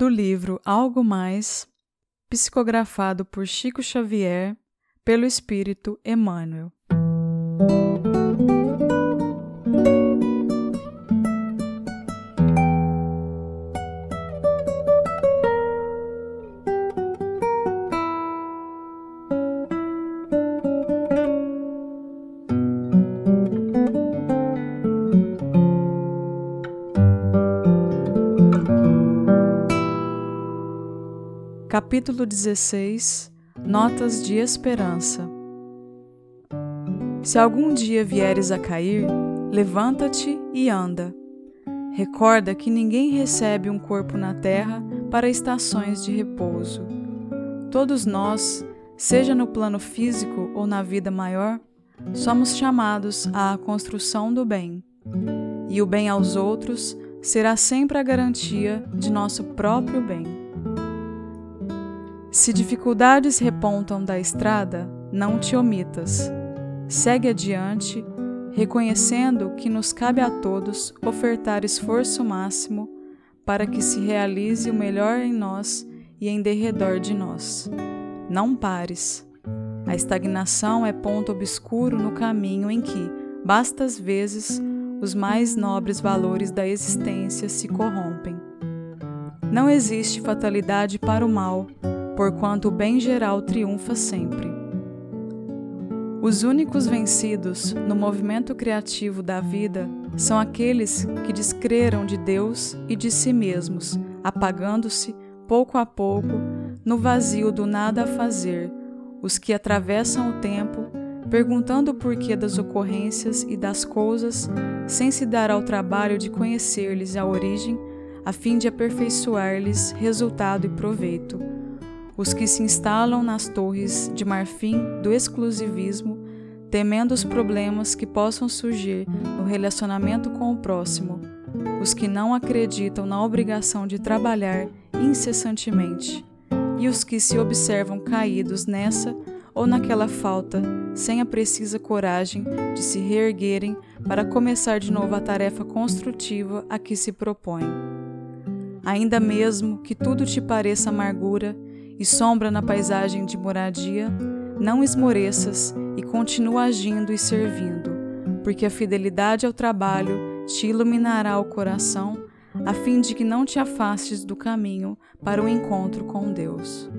do livro Algo Mais, psicografado por Chico Xavier, pelo Espírito Emmanuel. Capítulo 16 Notas de Esperança Se algum dia vieres a cair, levanta-te e anda. Recorda que ninguém recebe um corpo na terra para estações de repouso. Todos nós, seja no plano físico ou na vida maior, somos chamados à construção do bem. E o bem aos outros será sempre a garantia de nosso próprio bem. Se dificuldades repontam da estrada, não te omitas. Segue adiante, reconhecendo que nos cabe a todos ofertar esforço máximo para que se realize o melhor em nós e em derredor de nós. Não pares. A estagnação é ponto obscuro no caminho em que, bastas vezes, os mais nobres valores da existência se corrompem. Não existe fatalidade para o mal porquanto o bem geral triunfa sempre. Os únicos vencidos no movimento criativo da vida são aqueles que descreram de Deus e de si mesmos, apagando-se, pouco a pouco, no vazio do nada a fazer, os que atravessam o tempo, perguntando o porquê das ocorrências e das coisas, sem se dar ao trabalho de conhecer-lhes a origem, a fim de aperfeiçoar-lhes resultado e proveito os que se instalam nas torres de marfim do exclusivismo, temendo os problemas que possam surgir no relacionamento com o próximo, os que não acreditam na obrigação de trabalhar incessantemente, e os que se observam caídos nessa ou naquela falta, sem a precisa coragem de se reerguerem para começar de novo a tarefa construtiva a que se propõem. Ainda mesmo que tudo te pareça amargura, e sombra na paisagem de moradia, não esmoreças e continua agindo e servindo, porque a fidelidade ao trabalho te iluminará o coração, a fim de que não te afastes do caminho para o encontro com Deus.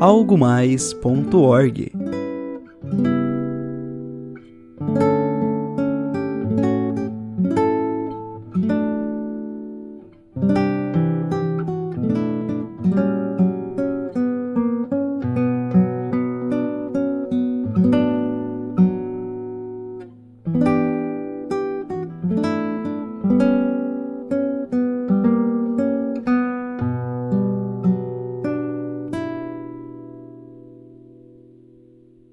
algomais.org.